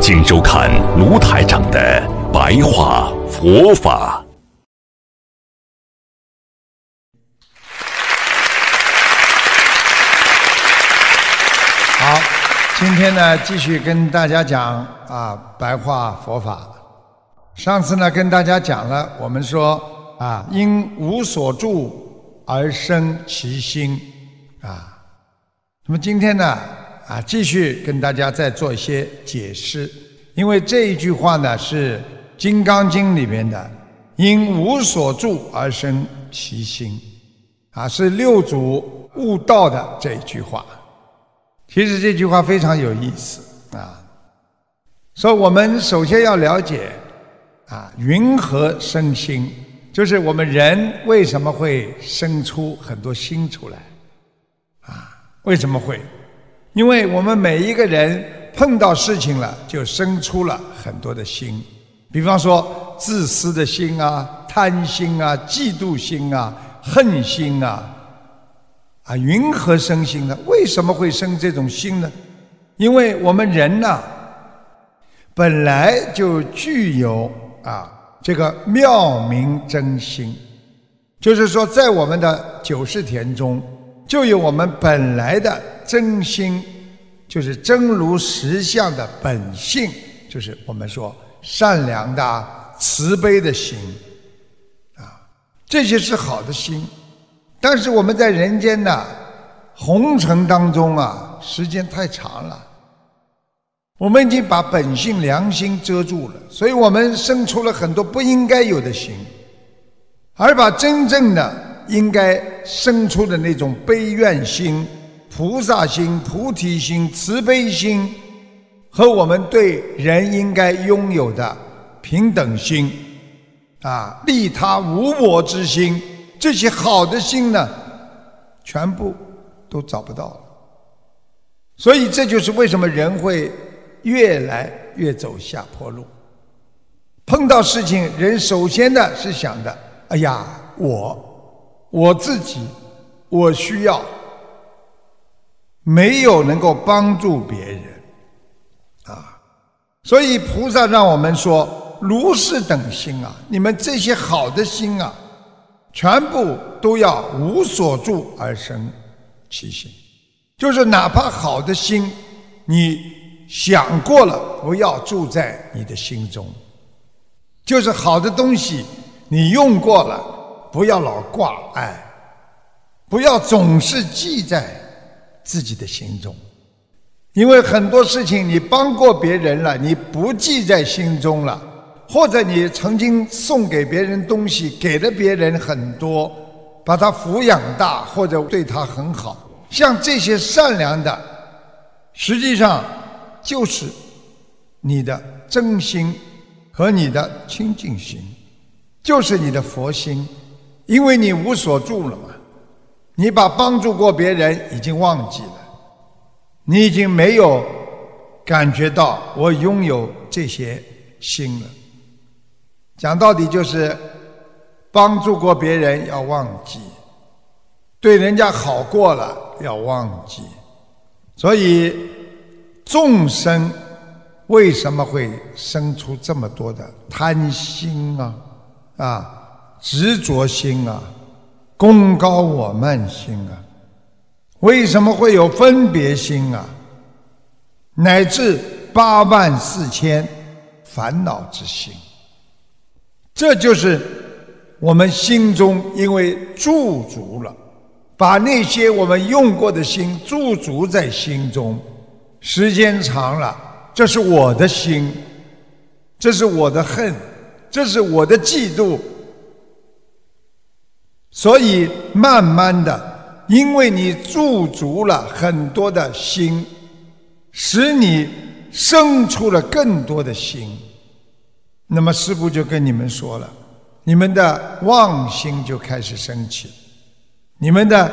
请收看卢台长的白话佛法。好，今天呢，继续跟大家讲啊白话佛法。上次呢，跟大家讲了，我们说啊，因无所住而生其心啊。那么今天呢？啊，继续跟大家再做一些解释，因为这一句话呢是《金刚经》里面的“因无所住而生其心”，啊，是六祖悟道的这一句话。其实这句话非常有意思啊，说我们首先要了解啊，云何生心，就是我们人为什么会生出很多心出来啊？为什么会？因为我们每一个人碰到事情了，就生出了很多的心，比方说自私的心啊、贪心啊、嫉妒心啊、恨心啊，啊，云何生心呢？为什么会生这种心呢？因为我们人呐，本来就具有啊这个妙明真心，就是说，在我们的九世田中，就有我们本来的。真心就是真如实相的本性，就是我们说善良的、慈悲的心啊，这些是好的心。但是我们在人间的红尘当中啊，时间太长了，我们已经把本性良心遮住了，所以我们生出了很多不应该有的心，而把真正的应该生出的那种悲怨心。菩萨心、菩提心、慈悲心，和我们对人应该拥有的平等心，啊，利他无我之心，这些好的心呢，全部都找不到了。所以这就是为什么人会越来越走下坡路。碰到事情，人首先的是想的：哎呀，我我自己，我需要。没有能够帮助别人，啊，所以菩萨让我们说如是等心啊，你们这些好的心啊，全部都要无所住而生其心，就是哪怕好的心，你想过了，不要住在你的心中，就是好的东西你用过了，不要老挂碍，不要总是记在。自己的心中，因为很多事情你帮过别人了，你不记在心中了，或者你曾经送给别人东西，给了别人很多，把他抚养大，或者对他很好，像这些善良的，实际上就是你的真心和你的清净心，就是你的佛心，因为你无所住了嘛。你把帮助过别人已经忘记了，你已经没有感觉到我拥有这些心了。讲到底就是帮助过别人要忘记，对人家好过了要忘记。所以众生为什么会生出这么多的贪心啊？啊，执着心啊？功高我慢心啊，为什么会有分别心啊？乃至八万四千烦恼之心，这就是我们心中因为驻足了，把那些我们用过的心驻足在心中，时间长了，这是我的心，这是我的恨，这是我的嫉妒。所以，慢慢的，因为你驻足了很多的心，使你生出了更多的心。那么师父就跟你们说了，你们的妄心就开始升起，你们的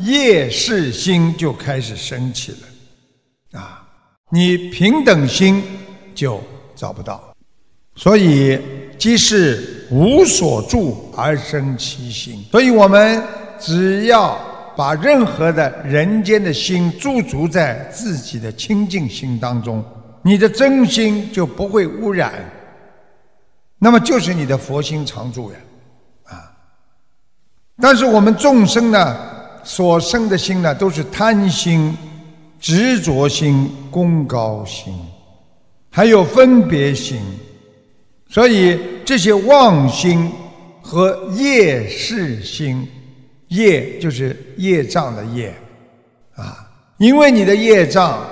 业事心就开始升起了，啊，你平等心就找不到，所以即是无所住而生其心。所以我们只要把任何的人间的心驻足在自己的清净心当中，你的真心就不会污染。那么就是你的佛心常住呀，啊！但是我们众生呢，所生的心呢，都是贪心、执着心、功高心，还有分别心，所以这些妄心和业事心，业就是业障的业，啊，因为你的业障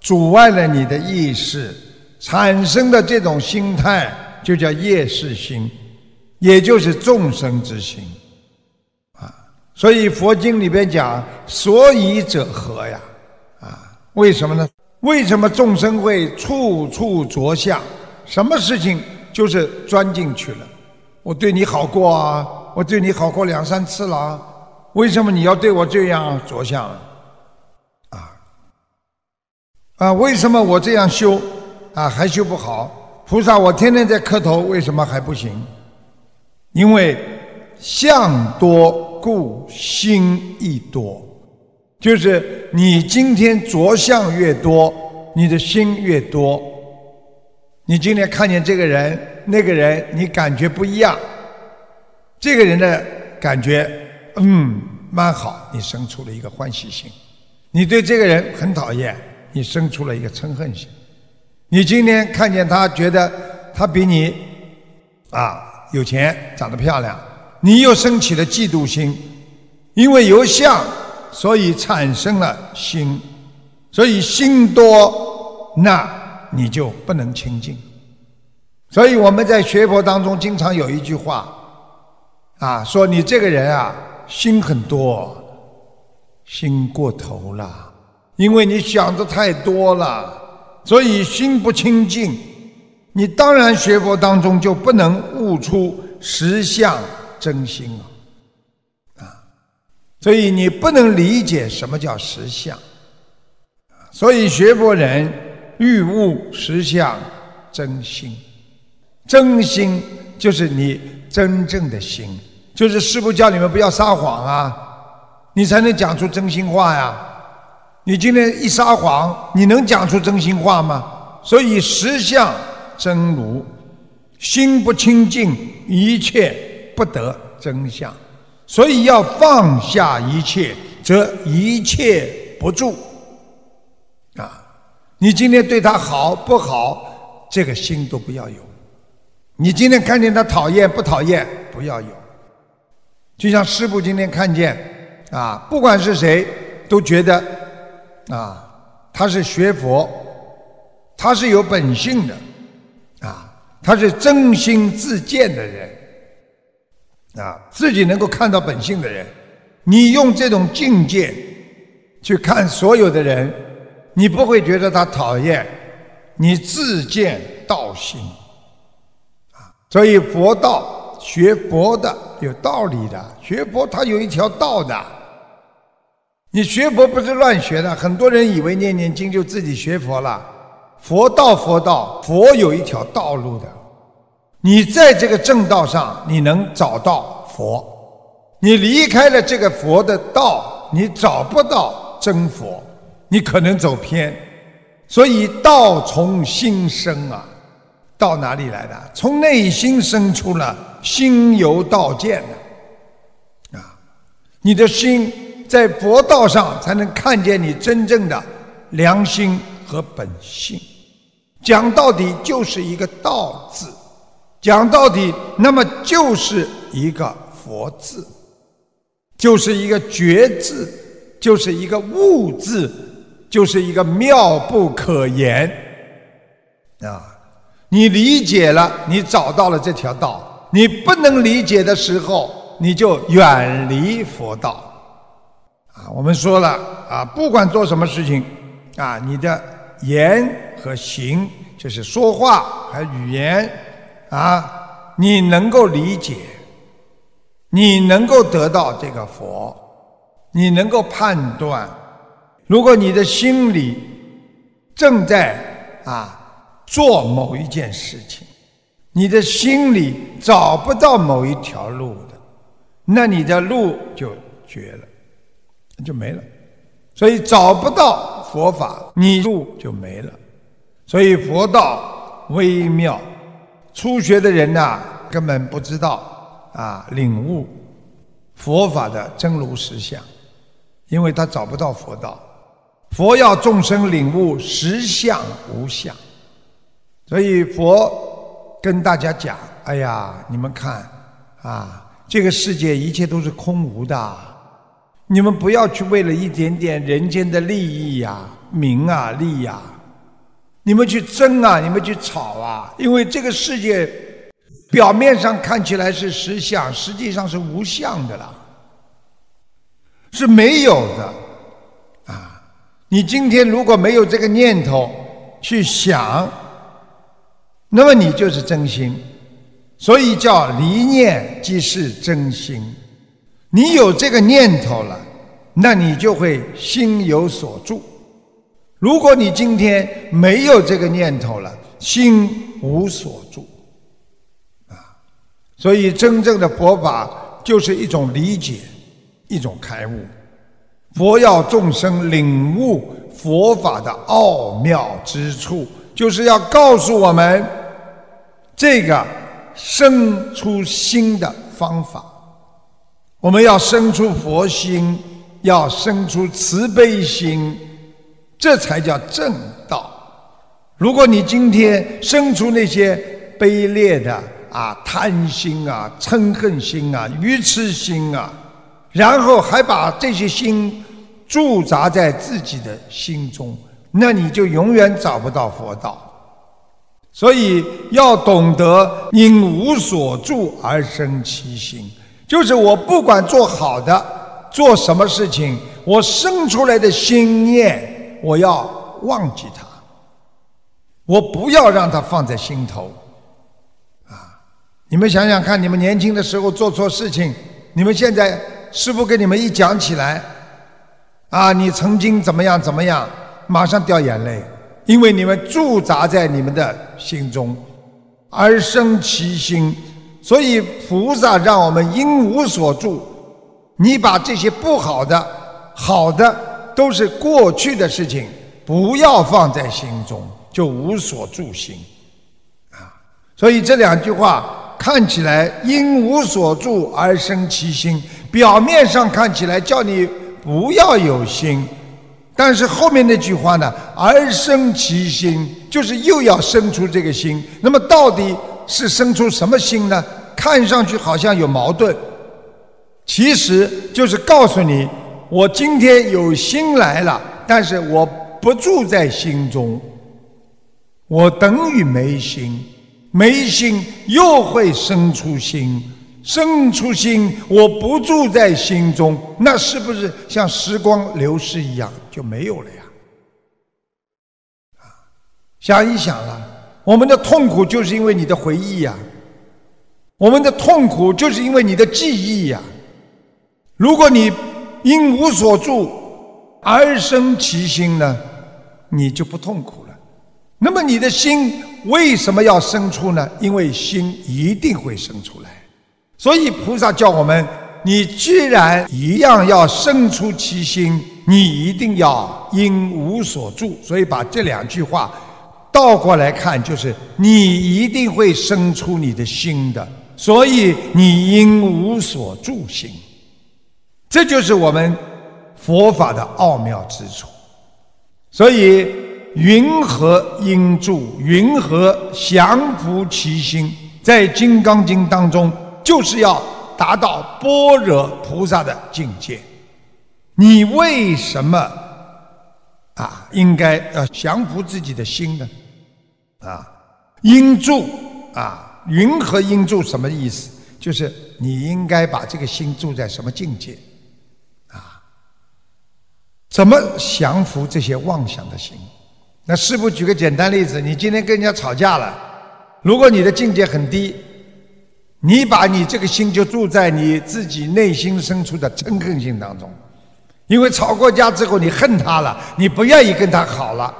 阻碍了你的意识，产生的这种心态。就叫业事心，也就是众生之心，啊，所以佛经里边讲，所以者何呀？啊，为什么呢？为什么众生会处处着相？什么事情就是钻进去了？我对你好过啊，我对你好过两三次了，为什么你要对我这样着相？啊，啊，为什么我这样修啊还修不好？菩萨，我天天在磕头，为什么还不行？因为相多故心亦多，就是你今天着相越多，你的心越多。你今天看见这个人、那个人，你感觉不一样，这个人的感觉嗯蛮好，你生出了一个欢喜心；你对这个人很讨厌，你生出了一个嗔恨心。你今天看见他，觉得他比你啊有钱，长得漂亮，你又升起了嫉妒心，因为有相，所以产生了心，所以心多，那你就不能清净。所以我们在学佛当中，经常有一句话啊，说你这个人啊，心很多，心过头了，因为你想的太多了。所以心不清净，你当然学佛当中就不能悟出实相真心啊！啊，所以你不能理解什么叫实相。所以学佛人欲悟实相真心，真心就是你真正的心，就是师父叫你们不要撒谎啊，你才能讲出真心话呀。你今天一撒谎，你能讲出真心话吗？所以实相真如，心不清净，一切不得真相。所以要放下一切，则一切不住。你今天对他好不好，这个心都不要有。你今天看见他讨厌不讨厌，不要有。就像师父今天看见，啊，不管是谁，都觉得。啊，他是学佛，他是有本性的，啊，他是真心自见的人，啊，自己能够看到本性的人，你用这种境界去看所有的人，你不会觉得他讨厌，你自见道心，啊，所以佛道学佛的有道理的，学佛他有一条道的。你学佛不是乱学的，很多人以为念念经就自己学佛了。佛道，佛道，佛有一条道路的。你在这个正道上，你能找到佛；你离开了这个佛的道，你找不到真佛，你可能走偏。所以道从心生啊，道哪里来的？从内心生出了心由道见的啊，你的心。在佛道上才能看见你真正的良心和本性。讲到底就是一个“道”字，讲到底那么就是一个“佛”字，就是一个“觉”字，就是一个“悟”字，就是一个妙不可言啊！你理解了，你找到了这条道；你不能理解的时候，你就远离佛道。啊，我们说了啊，不管做什么事情，啊，你的言和行，就是说话和语言啊，你能够理解，你能够得到这个佛，你能够判断。如果你的心里正在啊做某一件事情，你的心里找不到某一条路的，那你的路就绝了，就没了。所以找不到佛法，你路就没了。所以佛道微妙，初学的人呐，根本不知道啊领悟佛法的真如实相，因为他找不到佛道。佛要众生领悟实相无相，所以佛跟大家讲：哎呀，你们看啊，这个世界一切都是空无的。你们不要去为了一点点人间的利益呀、名啊、利呀，你们去争啊，你们去吵啊，因为这个世界表面上看起来是实相，实际上是无相的了，是没有的！你今天如果没有这个念头去想，那么你就是真心，所以叫离念即是真心。你有这个念头了，那你就会心有所住。如果你今天没有这个念头了，心无所住，啊，所以真正的佛法就是一种理解，一种开悟。佛要众生领悟佛法的奥妙之处，就是要告诉我们这个生出心的方法。我们要生出佛心，要生出慈悲心，这才叫正道。如果你今天生出那些卑劣的啊贪心啊嗔恨心啊愚痴心啊，然后还把这些心驻扎在自己的心中，那你就永远找不到佛道。所以要懂得因无所住而生其心。就是我不管做好的，做什么事情，我生出来的心念，我要忘记它，我不要让它放在心头，啊！你们想想看，你们年轻的时候做错事情，你们现在师傅跟你们一讲起来，啊，你曾经怎么样怎么样，马上掉眼泪，因为你们驻扎在你们的心中，而生其心。所以菩萨让我们因无所住，你把这些不好的、好的都是过去的事情，不要放在心中，就无所住心。啊，所以这两句话看起来因无所住而生其心，表面上看起来叫你不要有心，但是后面那句话呢，而生其心，就是又要生出这个心。那么到底？是生出什么心呢？看上去好像有矛盾，其实就是告诉你：我今天有心来了，但是我不住在心中，我等于没心，没心又会生出心，生出心我不住在心中，那是不是像时光流逝一样就没有了呀？啊，想一想啊。我们的痛苦就是因为你的回忆呀，我们的痛苦就是因为你的记忆呀。如果你因无所住而生其心呢，你就不痛苦了。那么你的心为什么要生出呢？因为心一定会生出来。所以菩萨叫我们：你既然一样要生出其心，你一定要因无所住。所以把这两句话。倒过来看，就是你一定会生出你的心的，所以你应无所住心。这就是我们佛法的奥妙之处。所以云何应住？云何降伏其心？在《金刚经》当中，就是要达到般若菩萨的境界。你为什么啊？应该要降服自己的心呢？啊，应住啊，云和应住什么意思？就是你应该把这个心住在什么境界？啊，怎么降服这些妄想的心？那师傅举个简单例子，你今天跟人家吵架了，如果你的境界很低，你把你这个心就住在你自己内心深处的嗔恨心当中，因为吵过架之后你恨他了，你不愿意跟他好了，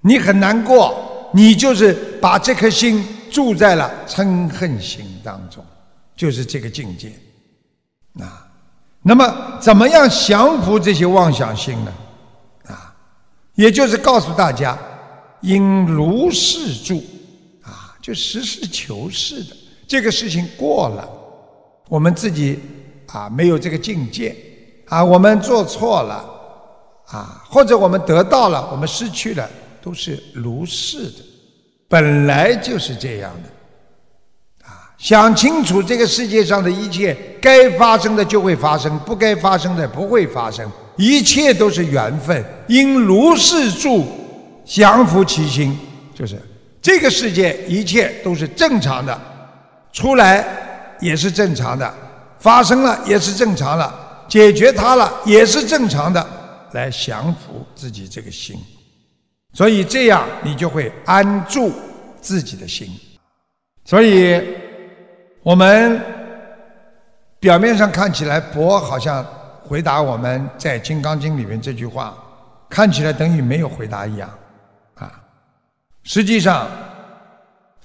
你很难过，你就是把这颗心住在了嗔恨心当中，就是这个境界。啊，那么怎么样降服这些妄想心呢？啊，也就是告诉大家，应如是住，啊，就实事求是的，这个事情过了，我们自己啊没有这个境界，啊，我们做错了，啊，或者我们得到了，我们失去了，都是如是的，本来就是这样的啊。想清楚这个世界上的一切，该发生的就会发生，不该发生的不会发生，一切都是缘分。应如是住，降伏其心，就是这个世界一切都是正常的，出来也是正常的，发生了也是正常的，解决它了也是正常的，来降服自己这个心，所以这样你就会安住自己的心，所以。我们表面上看起来，佛好像回答我们在《金刚经》里面这句话，看起来等于没有回答一样，啊，实际上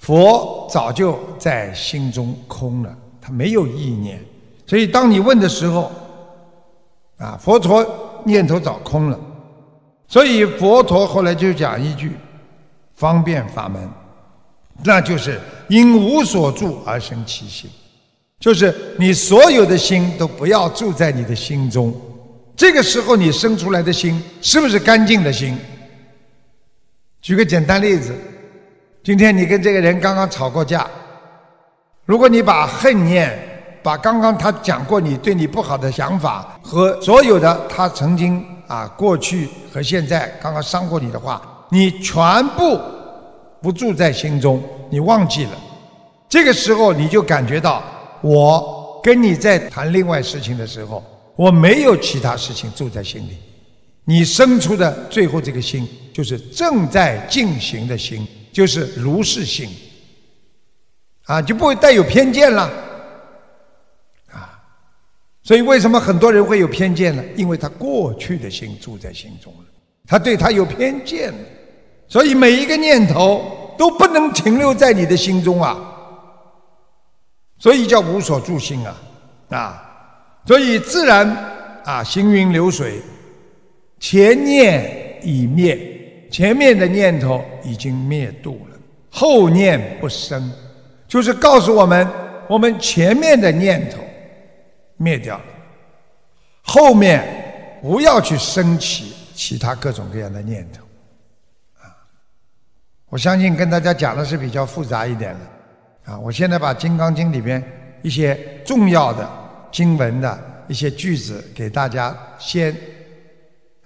佛早就在心中空了，他没有意念，所以当你问的时候，啊，佛陀念头早空了，所以佛陀后来就讲一句方便法门。那就是因无所住而生其心，就是你所有的心都不要住在你的心中。这个时候你生出来的心是不是干净的心？举个简单例子，今天你跟这个人刚刚吵过架，如果你把恨念、把刚刚他讲过你对你不好的想法和所有的他曾经啊过去和现在刚刚伤过你的话，你全部。不住在心中，你忘记了，这个时候你就感觉到，我跟你在谈另外事情的时候，我没有其他事情住在心里，你生出的最后这个心，就是正在进行的心，就是如是心，啊，就不会带有偏见了，啊，所以为什么很多人会有偏见呢？因为他过去的心住在心中了，他对他有偏见。所以每一个念头都不能停留在你的心中啊，所以叫无所住心啊，啊，所以自然啊行云流水，前念已灭，前面的念头已经灭度了，后念不生，就是告诉我们，我们前面的念头灭掉了，后面不要去升起其他各种各样的念头。啊我相信跟大家讲的是比较复杂一点的，啊，我现在把《金刚经》里边一些重要的经文的一些句子给大家先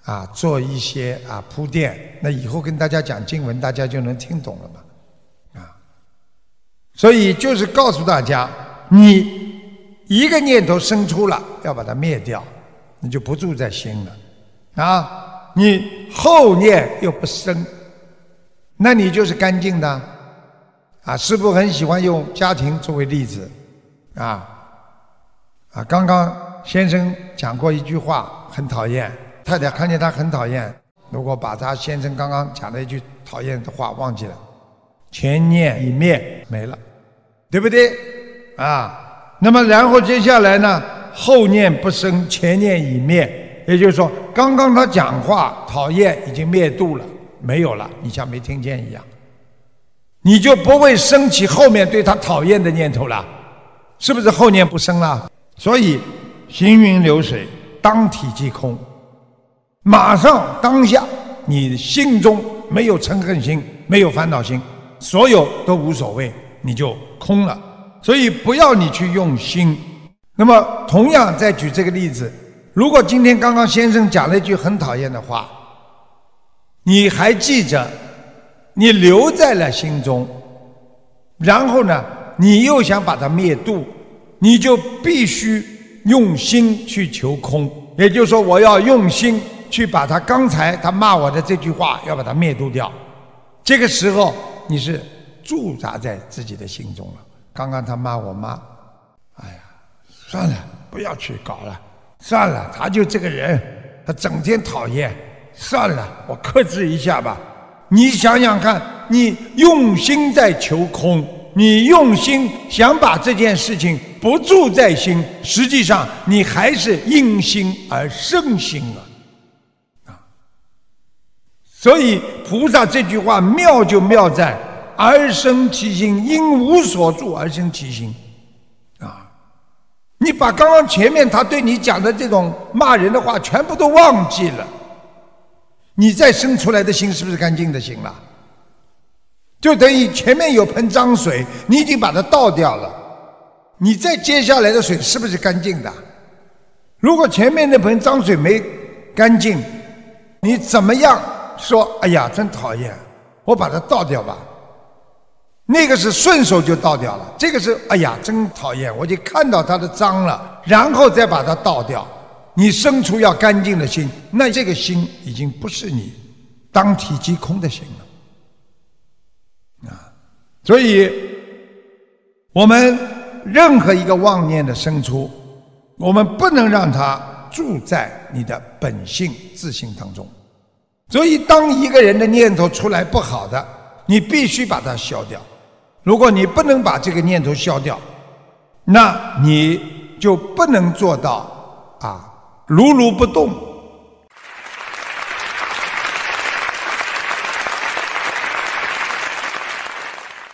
啊做一些啊铺垫，那以后跟大家讲经文，大家就能听懂了嘛，啊，所以就是告诉大家，你一个念头生出了，要把它灭掉，你就不住在心了，啊，你后念又不生。那你就是干净的，啊！师父很喜欢用家庭作为例子，啊，啊！刚刚先生讲过一句话，很讨厌，太太看见他很讨厌，如果把他先生刚刚讲的一句讨厌的话忘记了，前念已灭没了，对不对？啊，那么然后接下来呢，后念不生，前念已灭，也就是说，刚刚他讲话讨厌已经灭度了。没有了，你像没听见一样，你就不会升起后面对他讨厌的念头了，是不是后念不生了？所以行云流水，当体即空，马上当下，你心中没有嗔恨心，没有烦恼心，所有都无所谓，你就空了。所以不要你去用心。那么同样再举这个例子，如果今天刚刚先生讲了一句很讨厌的话。你还记着，你留在了心中，然后呢，你又想把它灭度，你就必须用心去求空。也就是说，我要用心去把他刚才他骂我的这句话要把它灭度掉。这个时候你是驻扎在自己的心中了。刚刚他骂我妈，哎呀，算了，不要去搞了，算了，他就这个人，他整天讨厌，算了，我克制一下吧。你想想看，你用心在求空，你用心想把这件事情不住在心，实际上你还是因心而生心了，啊！所以菩萨这句话妙就妙在“而生其心”，因无所住而生其心，啊！你把刚刚前面他对你讲的这种骂人的话全部都忘记了。你再生出来的心是不是干净的心了？就等于前面有盆脏水，你已经把它倒掉了，你再接下来的水是不是干净的？如果前面那盆脏水没干净，你怎么样说？哎呀，真讨厌，我把它倒掉吧。那个是顺手就倒掉了，这个是哎呀，真讨厌，我就看到它的脏了，然后再把它倒掉。你生出要干净的心，那这个心已经不是你当体即空的心了啊！所以，我们任何一个妄念的生出，我们不能让它住在你的本性自性当中。所以，当一个人的念头出来不好的，你必须把它消掉。如果你不能把这个念头消掉，那你就不能做到啊。如如不动。